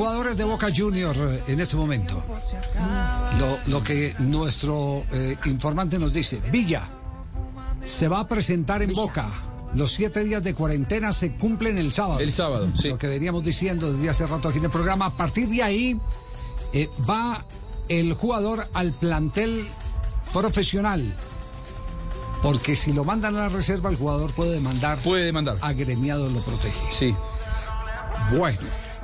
Jugadores de Boca Junior eh, en este momento. Lo, lo que nuestro eh, informante nos dice. Villa se va a presentar en Boca. Los siete días de cuarentena se cumplen el sábado. El sábado, sí. Lo que veníamos diciendo desde hace rato aquí en el programa. A partir de ahí eh, va el jugador al plantel profesional. Porque si lo mandan a la reserva, el jugador puede demandar. Puede demandar. Agremiado lo protege. Sí. Bueno,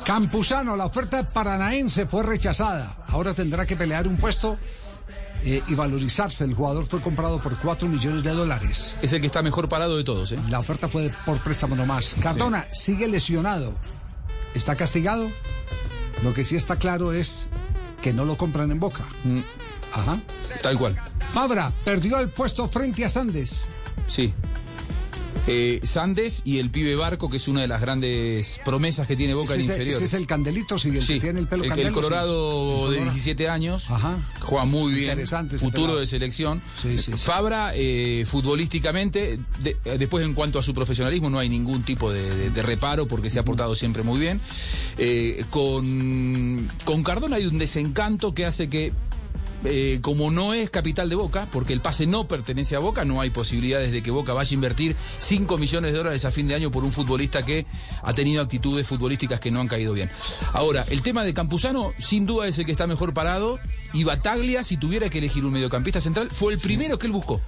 Campuzano, la oferta paranaense fue rechazada. Ahora tendrá que pelear un puesto eh, y valorizarse. El jugador fue comprado por 4 millones de dólares. Es el que está mejor parado de todos, ¿eh? La oferta fue por préstamo nomás. Cardona sigue lesionado. ¿Está castigado? Lo que sí está claro es que no lo compran en Boca. Mm, Ajá. tal cual. Fabra perdió el puesto frente a Sandes. Sí. Eh, Sandes y el pibe Barco, que es una de las grandes promesas que tiene Boca en inferior. ese es el Candelito, sí, el Sí, que tiene el pelo el, candelo. el. Colorado de Colorado. 17 años, Ajá. juega muy bien, Interesante futuro pelado. de selección. Sí. Fabra, eh, futbolísticamente, de- eh, después en cuanto a su profesionalismo, no hay ningún tipo de, de- de reparo porque se ha portado siempre muy bien. Eh, con, con Cardona hay un desencanto que hace que eh, como no es capital de Boca, porque el pase no pertenece a Boca, no hay posibilidades de que Boca vaya a invertir 5 millones de dólares a fin de año por un futbolista que ha tenido actitudes futbolísticas que no han caído bien. Ahora, el tema de Campuzano, sin duda es el que está mejor parado, y Bataglia, si tuviera que elegir un mediocampista central, fue el primero que él buscó.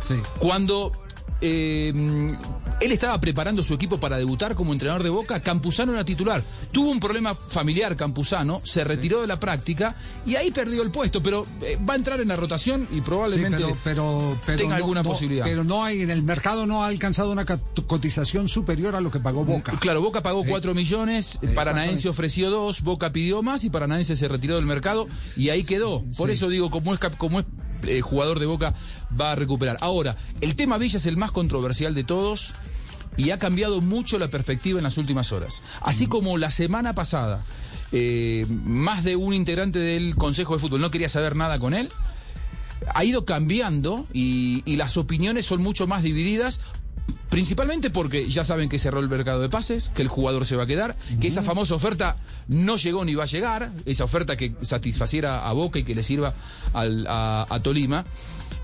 Sí. Cuando eh, él estaba preparando su equipo para debutar como entrenador de Boca, Campuzano era titular. Tuvo un problema familiar Campuzano, se retiró de la práctica y ahí perdió el puesto, pero eh, va a entrar en la rotación y Sí, probablemente pero, pero, pero tenga no- alguna no- posibilidad. Pero no hay, en el mercado no ha alcanzado una cotización superior a lo que pagó Boca. Claro, Boca pagó Eh, 4 millones, exactamente. Paranaense ofreció 2, Boca pidió más y Paranaense se retiró del mercado y ahí quedó. Por Sí. eso digo, como es, como es eh, jugador de Boca, va a recuperar. Ahora, el tema Villa es el más controversial de todos y ha cambiado mucho la perspectiva en las últimas horas. Así como la semana pasada, eh, más de un integrante del Consejo de Fútbol no quería saber nada con él, ha ido cambiando y, y las opiniones son mucho más divididas. Principalmente porque ya saben que cerró el mercado de pases, que el jugador se va a quedar, que esa famosa oferta no llegó ni va a llegar, esa oferta que satisfaciera a Boca y que le sirva al- a, a Tolima.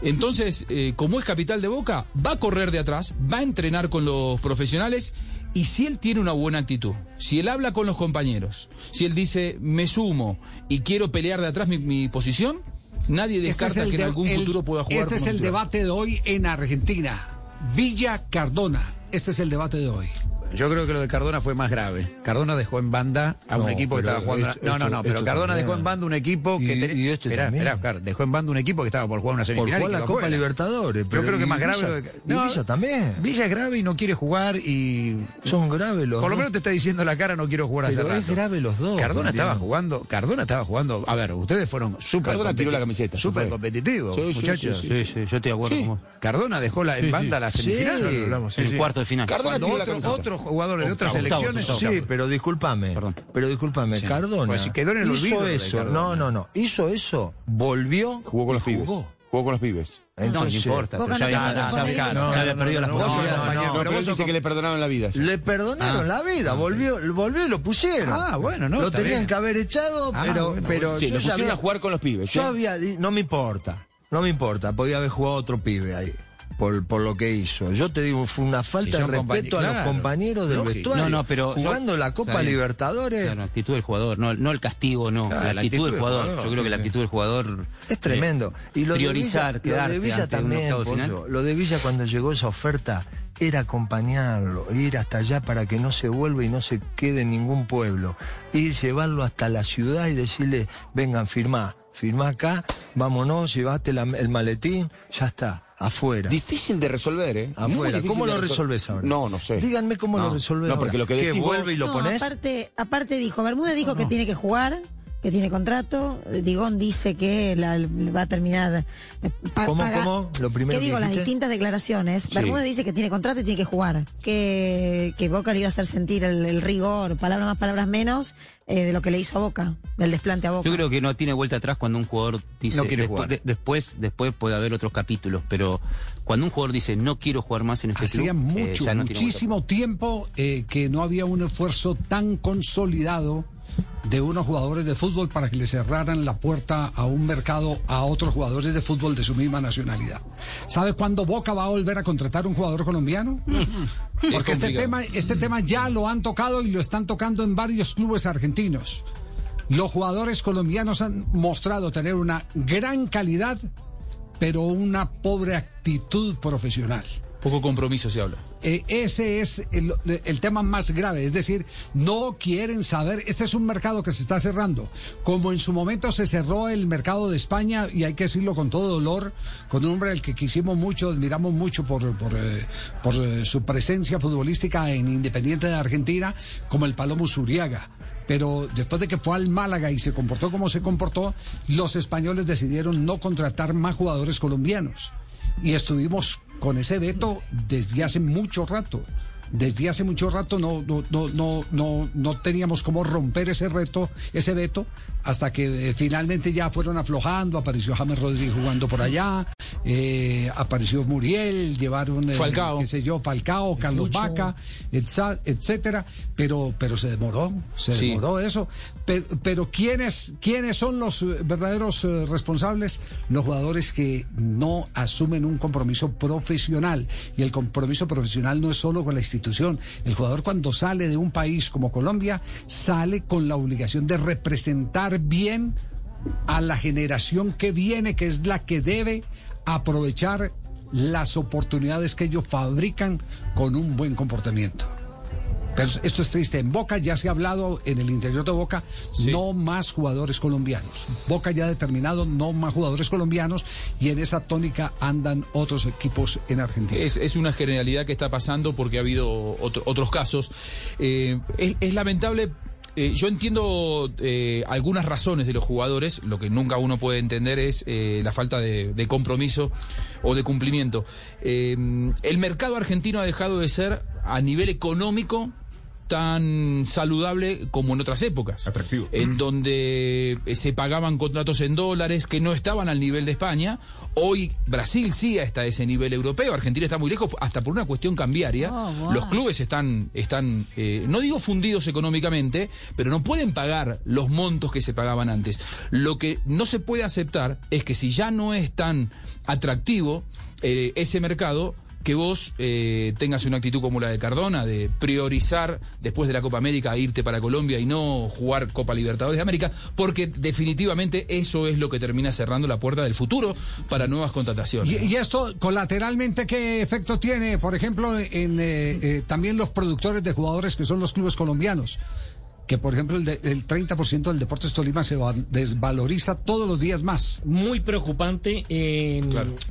Entonces, eh, como es capital de Boca, va a correr de atrás, va a entrenar con los profesionales y si él tiene una buena actitud, si él habla con los compañeros, si él dice me sumo y quiero pelear de atrás mi, mi posición, nadie Este descarta es que en de- algún el- futuro pueda jugar. Este es el titular. debate de hoy en Argentina. Villa Cardona. Este es el debate de hoy. Yo creo que lo de Cardona fue más grave. Cardona dejó en banda a un No, equipo que estaba jugando. esto- no, no, no, esto- pero esto Cardona también. dejó en banda un equipo que. Y- ten- y este Esperá, también. esperá, Oscar, dejó en banda un equipo que estaba por jugar una Por semifinal. y jugar la Copa fuera. Libertadores. Yo pero creo que más grave. Villa- lo de- y Villa también. Villa es grave y no quiere jugar y. Son graves los Por lo menos te está diciendo la cara, no quiero jugar hace Pero es rato. grave los dos, Cardona estaba jugando. Cardona estaba jugando. A ver, ustedes fueron súper. Cardona tiró la camiseta, se Súper Sí, sí, muchachos. sí, Sí, sí, yo estoy de acuerdo con vos. Cardona dejó la, en banda la semifinal. hablamos, el cuarto de final. Cardona tiró la otro- jugadores de otras Gustavo, selecciones. Gustavo. Sí, pero discúlpame. Perdón. Pero discúlpame, Sí. Cardona. Pues si quedó en el hizo olvido eso. No, no, no. Hizo eso, volvió. Jugó con los pibes. jugó. Jugó con los pibes. No, no Entonces, importa, pero ya no había, perdido las posibilidades. no, Compañero, no, pero pero él dice que le perdonaron la vida. Le perdonaron Ah. la vida, volvió, volvió y lo pusieron. Ah, bueno, no, Lo tenían bien. que haber echado, Ah, pero, bueno, pero Sí, yo lo pusieron a jugar con los pibes. Yo ¿sí? había, no me importa, no me importa, podía haber jugado otro pibe ahí. Por, por lo que hizo. Yo te digo, fue una falta Si de respeto a los compañeros del lógico. vestuario. No, no, pero yo- Jugando la Copa. Libertadores Claro, la actitud del jugador, no, no el castigo, no, Claro, la, la actitud, del jugador. jugador, Yo creo sí, que la actitud del jugador es tremendo. Y lo priorizar, de Villa, quedarte lo de Villa también. Pollo, lo de Villa cuando llegó esa oferta era acompañarlo, ir hasta allá para que no se vuelva y no se quede en ningún pueblo. Ir, llevarlo hasta la ciudad y decirle, vengan, firmá, firmá acá, vámonos, llevaste la- el maletín, ya está. Afuera. Difícil de resolver, ¿eh? Afuera. ¿Cómo lo resol- resolves ahora? No, no sé. Díganme cómo No, lo resolves No, ahora. porque lo que ¿Qué, decís vuelve y lo No, pones? Aparte, aparte dijo, Bermúdez dijo que tiene que jugar, que tiene contrato. Digón dice que la- va a terminar. eh, pa- ¿Cómo, paga- cómo? Lo primero ¿Qué que digo? Las distintas declaraciones. Bermúdez dice que tiene contrato y tiene que jugar. Que, que Boca le iba a hacer sentir el, el rigor, palabras más, palabras menos, eh, de lo que le hizo a Boca, del desplante a Boca. Yo creo que no tiene vuelta atrás cuando un jugador dice No quiere después, jugar. de- después después puede haber otros capítulos, pero cuando un jugador dice no quiero jugar más en este Hacía club, eh, mucho, no muchísimo tiempo eh, que no había un esfuerzo tan consolidado de unos jugadores de fútbol para que le cerraran la puerta a un mercado a otros jugadores de fútbol de su misma nacionalidad. ¿Sabe cuándo Boca va a volver a contratar un jugador colombiano? Porque Es este tema, este tema ya lo han tocado y lo están tocando en varios clubes argentinos. Los jugadores colombianos han mostrado tener una gran calidad, pero una pobre actitud profesional. Poco compromiso se habla. Eh, ese es el, el tema más grave, es decir, no quieren saber, este es un mercado que se está cerrando, como en su momento se cerró el mercado de España, y hay que decirlo con todo dolor, con un hombre al que quisimos mucho, admiramos mucho por, por, eh, por, eh, su presencia futbolística en Independiente de Argentina, como el Palomo Zuriaga. Pero después de que fue al Málaga y se comportó como se comportó, los españoles decidieron no contratar más jugadores colombianos. Y estuvimos con ese veto desde hace mucho rato. Desde hace mucho rato no, no, no, no, no, no teníamos cómo romper ese reto, ese veto, hasta que eh, finalmente ya fueron aflojando, apareció James Rodríguez jugando por allá, eh, apareció Muriel, llevaron eh, Falcao. qué sé yo, Falcao, Carlos Vaca, etcétera, pero, pero se demoró, se Sí. demoró eso. Pero, pero ¿quiénes, ¿quiénes son los eh, verdaderos eh, responsables? Los jugadores que no asumen un compromiso profesional. Y el compromiso profesional no es solo con la institución. El jugador cuando sale de un país como Colombia, sale con la obligación de representar bien a la generación que viene, que es la que debe aprovechar las oportunidades que ellos fabrican con un buen comportamiento. Pero esto es triste. En Boca ya se ha hablado en el interior de Boca, no más jugadores colombianos. Boca ya ha determinado no más jugadores colombianos y en esa tónica andan otros equipos en Argentina. Es, es una generalidad que está pasando porque ha habido otro- otros casos. Eh, es, es lamentable. Eh, yo entiendo eh, algunas razones de los jugadores, lo que nunca uno puede entender es eh, la falta de, de compromiso o de cumplimiento. Eh, el mercado argentino ha dejado de ser a nivel económico tan saludable como en otras épocas. Atractivo. En donde eh, se pagaban contratos en dólares que no estaban al nivel de España. Hoy Brasil sí está a ese nivel europeo. Argentina está muy lejos, hasta por una cuestión cambiaria. Oh, wow. Los clubes están, están eh, no digo fundidos económicamente, pero no pueden pagar los montos que se pagaban antes. Lo que no se puede aceptar es que si ya no es tan atractivo eh, ese mercado, que vos eh, tengas una actitud como la de Cardona, de priorizar después de la Copa América irte para Colombia y no jugar Copa Libertadores de América, porque definitivamente eso es lo que termina cerrando la puerta del futuro para nuevas contrataciones. Y, y esto colateralmente qué efecto tiene, por ejemplo, en eh, eh, también los productores de jugadores que son los clubes colombianos. Que por ejemplo el, de- el 30% del Deportes Tolima se va- desvaloriza todos los días más. muy preocupante. eh,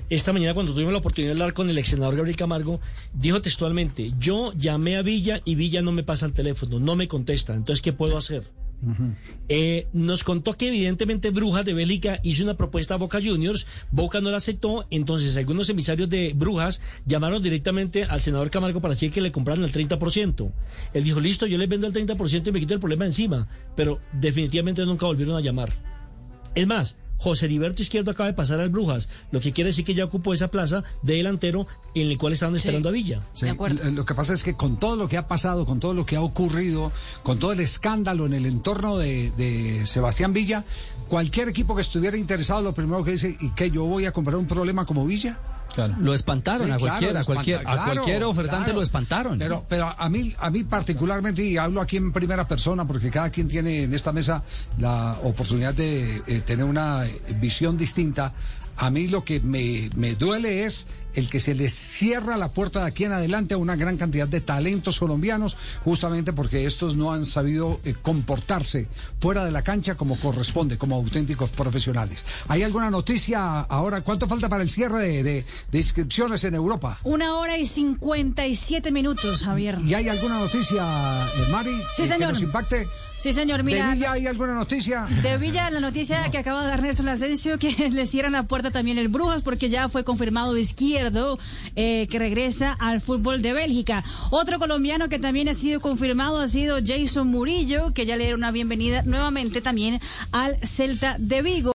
Esta mañana cuando tuvimos la oportunidad de hablar con el ex senador Gabriel Camargo, dijo textualmente, yo llamé a Villa y Villa no me pasa el teléfono, no me contesta, entonces ¿qué puedo hacer? Eh, nos contó que evidentemente Brujas de Bélica hizo una propuesta a Boca Juniors, Boca no la aceptó, entonces algunos emisarios de Brujas llamaron directamente al senador Camargo para decir que le compraran el 30%. Él dijo, listo, yo les vendo el 30% y me quito el problema encima, pero definitivamente nunca volvieron a llamar. Es más, José Heriberto Izquierdo acaba de pasar al Brujas, lo que quiere decir que ya ocupó esa plaza de delantero en el cual estaban esperando a Villa. Sí, De acuerdo. l- Lo que pasa es que con todo lo que ha pasado, con todo lo que ha ocurrido, con todo el escándalo en el entorno de, de Sebastián Villa, cualquier equipo que estuviera interesado, lo primero que dice, ¿y que yo voy a comprar un problema como Villa? Lo espantaron Sí, a claro, cualquier, a espanta- cualquier, a claro, cualquier ofertante lo espantaron. Pero, pero a mí, a mí particularmente, y hablo aquí en primera persona, porque cada quien tiene en esta mesa la oportunidad de eh, tener una eh, visión distinta. A mí lo que me, me duele es el que se les cierra la puerta de aquí en adelante a una gran cantidad de talentos colombianos, justamente porque estos no han sabido eh, comportarse fuera de la cancha como corresponde, como auténticos profesionales. ¿Hay alguna noticia ahora? ¿Cuánto falta para el cierre de, de- de inscripciones en Europa? Una hora y 57 minutos, Javier. ¿Y hay alguna noticia, eh, Mari, Sí, eh, que señor. nos impacte? Sí, señor, mira. ¿De Villa hay alguna noticia? De Villa, la noticia que acaba de dar Nelson Asensio, que le cierran la puerta también el Brujas, porque ya fue confirmado izquierdo eh, que regresa al fútbol de Bélgica. Otro colombiano que también ha sido confirmado ha sido Jason Murillo, que ya le dieron una bienvenida nuevamente también al Celta de Vigo.